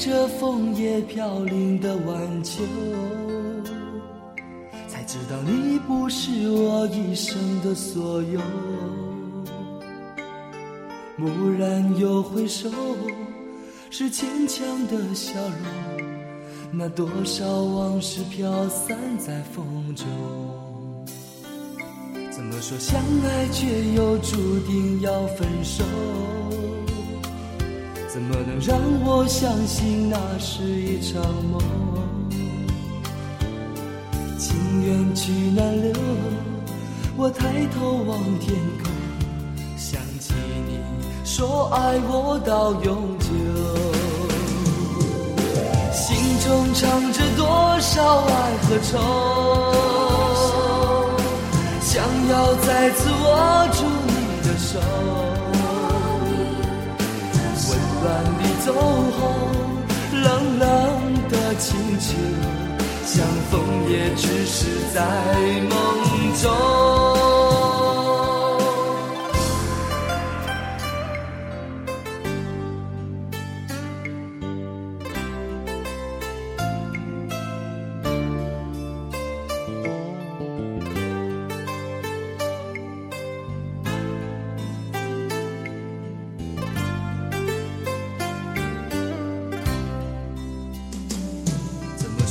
着枫叶飘零的晚秋，才知道你不是我一生的所有。蓦然又回首，是坚强的笑容。那多少往事飘散在风中。怎么说相爱却又注定要分手？怎么能让我相信那是一场梦？情缘去难留，我抬头望天空，想起你说爱我到永久，心中藏着多少爱和愁，想要再次握住你的手。乱里走后，冷冷的清秋，相逢也只是在梦中。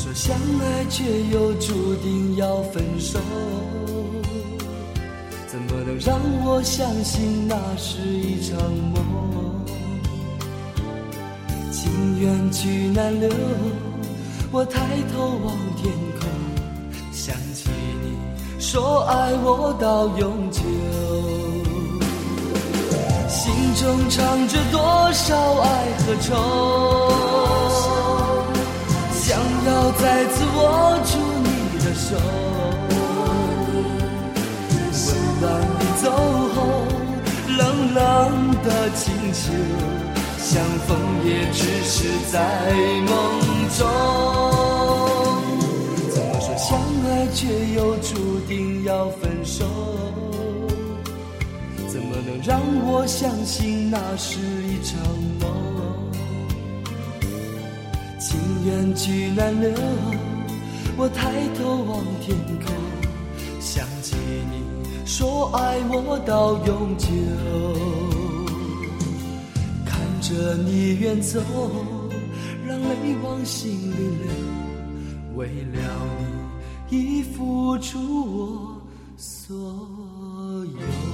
说相爱却又注定要分手？怎么能让我相信那是一场梦？情缘去难留，我抬头望天空，想起你说爱我到永久。心中藏着多少爱和愁，想要再次握住你的手。温暖里走后，冷冷的清秋，相逢也只是在梦中。怎么说相爱却又注定要分手？怎么能让我相信那是一场梦？情缘去难留，我抬头望天空，想起你说爱我到永久。看着你远走，让泪往心里流，为了你已付出我所有。